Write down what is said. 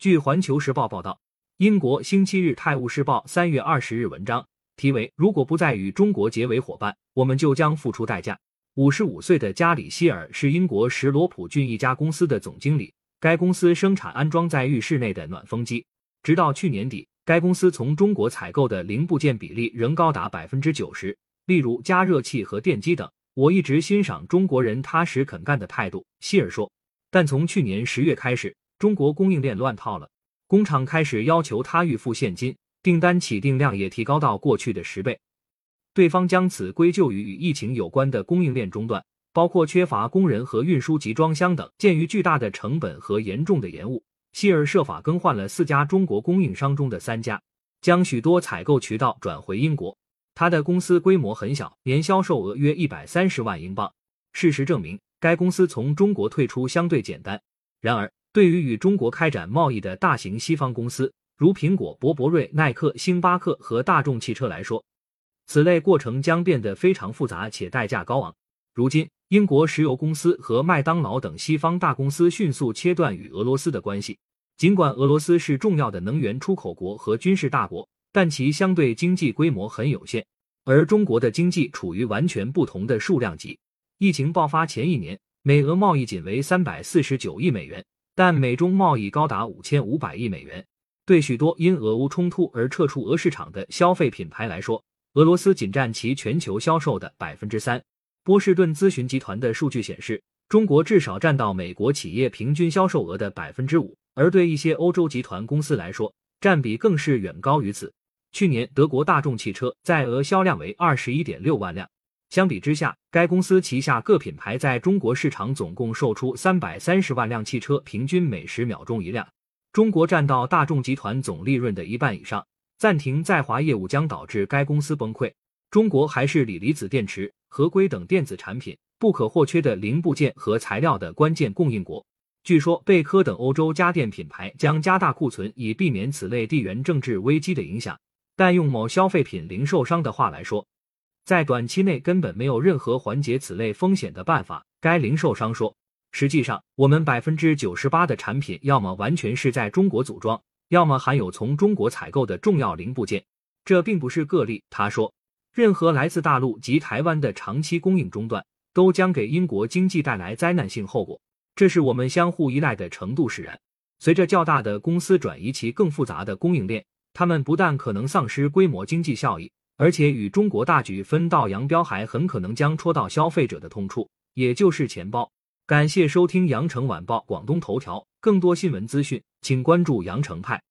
据环球时报报道，英国星期日《泰晤士报》三月二十日文章题为“如果不再与中国结为伙伴，我们就将付出代价”。五十五岁的加里希尔是英国什罗普郡一家公司的总经理，该公司生产安装在浴室内的暖风机。直到去年底，该公司从中国采购的零部件比例仍高达百分之九十，例如加热器和电机等。我一直欣赏中国人踏实肯干的态度，希尔说。但从去年十月开始，中国供应链乱套了，工厂开始要求他预付现金，订单起订量也提高到过去的十倍。对方将此归咎于与疫情有关的供应链中断，包括缺乏工人和运输集装箱等。鉴于巨大的成本和严重的延误，希尔设法更换了四家中国供应商中的三家，将许多采购渠道转回英国。他的公司规模很小，年销售额约一百三十万英镑。事实证明。该公司从中国退出相对简单，然而对于与中国开展贸易的大型西方公司，如苹果、博博瑞、耐克、星巴克和大众汽车来说，此类过程将变得非常复杂且代价高昂。如今，英国石油公司和麦当劳等西方大公司迅速切断与俄罗斯的关系。尽管俄罗斯是重要的能源出口国和军事大国，但其相对经济规模很有限，而中国的经济处于完全不同的数量级。疫情爆发前一年，美俄贸易仅为三百四十九亿美元，但美中贸易高达五千五百亿美元。对许多因俄乌冲突而撤出俄市场的消费品牌来说，俄罗斯仅占其全球销售的百分之三。波士顿咨询集团的数据显示，中国至少占到美国企业平均销售额的百分之五，而对一些欧洲集团公司来说，占比更是远高于此。去年，德国大众汽车在俄销量为二十一点六万辆。相比之下，该公司旗下各品牌在中国市场总共售出三百三十万辆汽车，平均每十秒钟一辆。中国占到大众集团总利润的一半以上，暂停在华业务将导致该公司崩溃。中国还是锂离子电池、合规等电子产品不可或缺的零部件和材料的关键供应国。据说，贝科等欧洲家电品牌将加大库存，以避免此类地缘政治危机的影响。但用某消费品零售商的话来说，在短期内根本没有任何缓解此类风险的办法，该零售商说。实际上，我们百分之九十八的产品要么完全是在中国组装，要么含有从中国采购的重要零部件。这并不是个例，他说。任何来自大陆及台湾的长期供应中断，都将给英国经济带来灾难性后果。这是我们相互依赖的程度使然。随着较大的公司转移其更复杂的供应链，他们不但可能丧失规模经济效益。而且与中国大局分道扬镳，还很可能将戳到消费者的痛处，也就是钱包。感谢收听羊城晚报广东头条，更多新闻资讯，请关注羊城派。